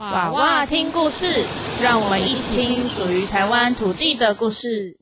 娃娃听故事，让我们一起听属于台湾土地的故事。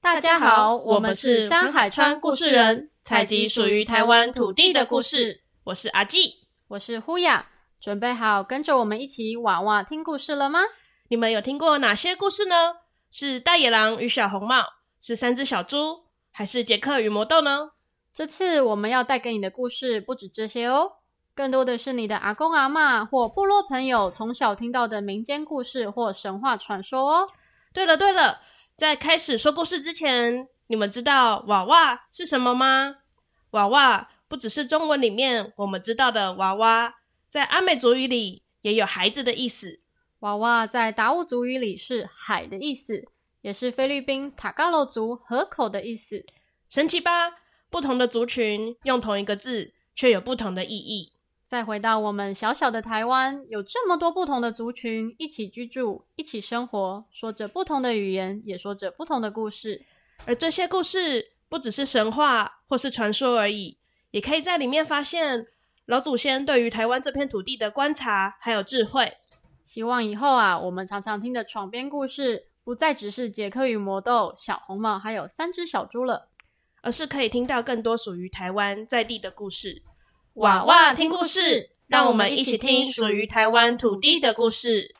大家好，我们是山海川故事人，采集属于台湾土地的故事。我是阿纪，我是呼雅，准备好跟着我们一起娃娃听故事了吗？你们有听过哪些故事呢？是大野狼与小红帽，是三只小猪，还是杰克与魔豆呢？这次我们要带给你的故事不止这些哦。更多的是你的阿公阿妈或部落朋友从小听到的民间故事或神话传说哦。对了对了，在开始说故事之前，你们知道娃娃是什么吗？娃娃不只是中文里面我们知道的娃娃，在阿美族语里也有孩子的意思。娃娃在达悟族语里是海的意思，也是菲律宾塔嘎罗族河口的意思。神奇吧？不同的族群用同一个字，却有不同的意义。再回到我们小小的台湾，有这么多不同的族群一起居住、一起生活，说着不同的语言，也说着不同的故事。而这些故事不只是神话或是传说而已，也可以在里面发现老祖先对于台湾这片土地的观察还有智慧。希望以后啊，我们常常听的床边故事，不再只是杰克与魔豆、小红帽还有三只小猪了，而是可以听到更多属于台湾在地的故事。娃娃听故事，让我们一起听属于台湾土地的故事。